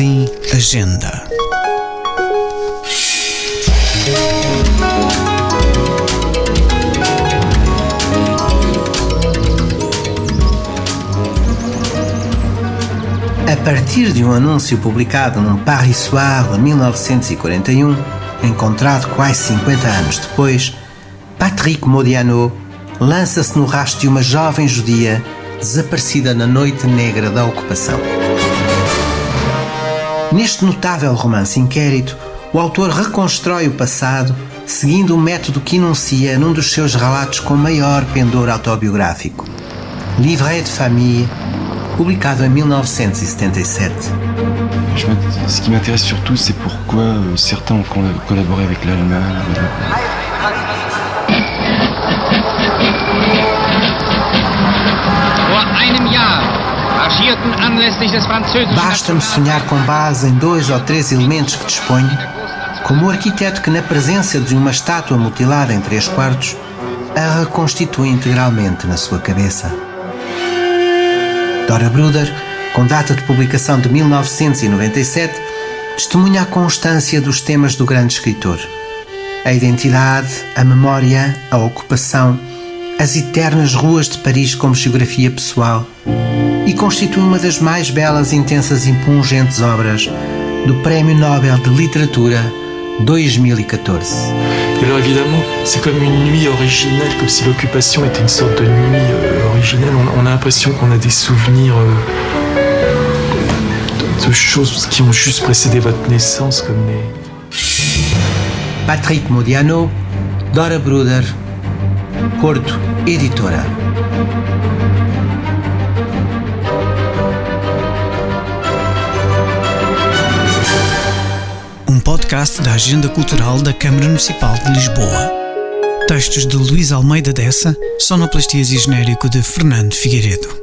Agenda. A partir de um anúncio publicado num Paris Soir de 1941, encontrado quase 50 anos depois, Patrick Modiano lança-se no rastro de uma jovem judia desaparecida na noite negra da ocupação. Neste notável romance inquérito, o autor reconstrói o passado seguindo o método que enuncia num dos seus relatos com maior pendor autobiográfico, Livret de Famille, publicado em 1977. Ce qui m'intéresse surtout, c'est pourquoi euh, certains ont collaboré avec l'Allemagne. Basta-me sonhar com base em dois ou três elementos que disponho, como o arquiteto que, na presença de uma estátua mutilada em três quartos, a reconstitui integralmente na sua cabeça. Dora Bruder, com data de publicação de 1997, testemunha a constância dos temas do grande escritor. A identidade, a memória, a ocupação, as eternas ruas de Paris como geografia pessoal e constitui uma das mais belas, intensas e pungentes obras do Prémio Nobel de Literatura 2014. Alors évidemment, c'est comme une nuit originelle, comme si l'occupation était une sorte de nuit euh, originelle. On, on a l'impression qu'on a des souvenirs euh, de, de choses qui ont juste précédé votre naissance, comme les... Patrick Modiano, Dora Bruder, Porto Editora. Podcast da Agenda Cultural da Câmara Municipal de Lisboa. Textos de Luís Almeida Dessa, sonoplastias e genérico de Fernando Figueiredo.